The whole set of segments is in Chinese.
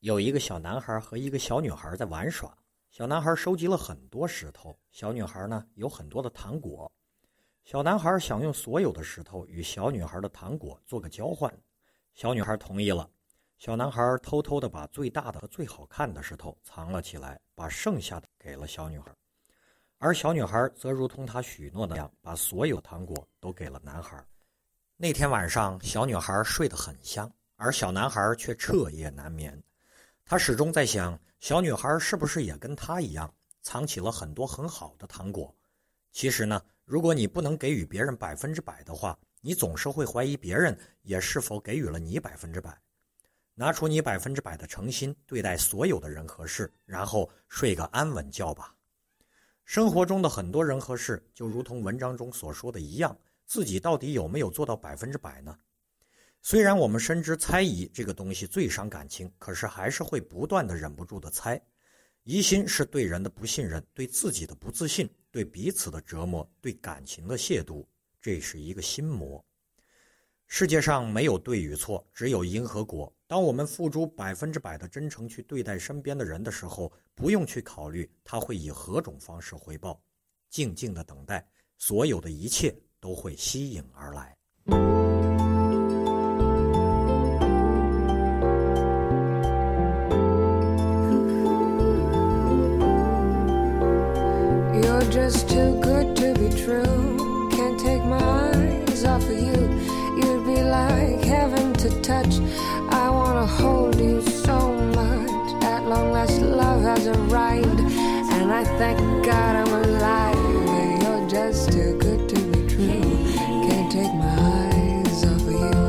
有一个小男孩和一个小女孩在玩耍，小男孩收集了很多石头，小女孩呢有很多的糖果。小男孩想用所有的石头与小女孩的糖果做个交换，小女孩同意了。小男孩偷偷地把最大的和最好看的石头藏了起来，把剩下的给了小女孩，而小女孩则如同他许诺那样，把所有糖果都给了男孩。那天晚上，小女孩睡得很香，而小男孩却彻夜难眠。他始终在想，小女孩是不是也跟他一样，藏起了很多很好的糖果？其实呢，如果你不能给予别人百分之百的话，你总是会怀疑别人也是否给予了你百分之百。拿出你百分之百的诚心对待所有的人和事，然后睡个安稳觉吧。生活中的很多人和事，就如同文章中所说的一样，自己到底有没有做到百分之百呢？虽然我们深知猜疑这个东西最伤感情，可是还是会不断的忍不住的猜。疑心是对人的不信任，对自己的不自信，对彼此的折磨，对感情的亵渎，这是一个心魔。世界上没有对与错，只有因和果。当我们付诸百分之百的真诚去对待身边的人的时候，不用去考虑他会以何种方式回报，静静的等待，所有的一切都会吸引而来。Touch. I wanna hold you so much. At long last, love has arrived, and I thank God I'm alive. You're just too good to be true. Can't take my eyes off of you.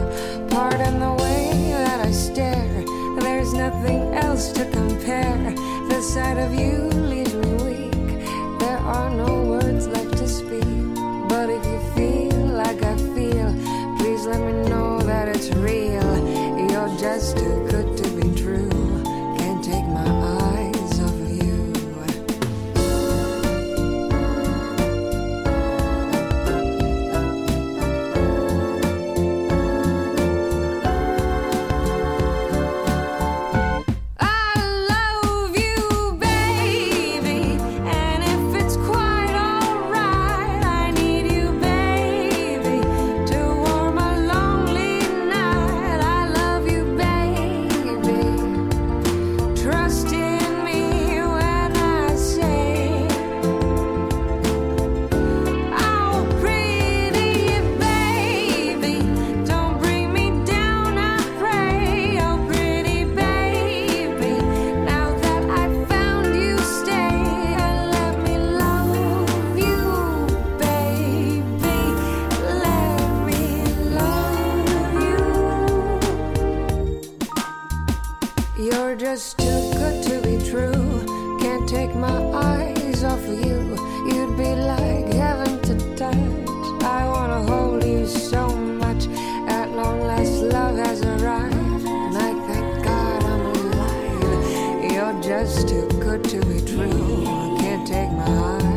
Pardon the way that I stare. There's nothing else to compare. The sight of you leaves me weak. There are no words left still You're just too good to be true. I can't take my eyes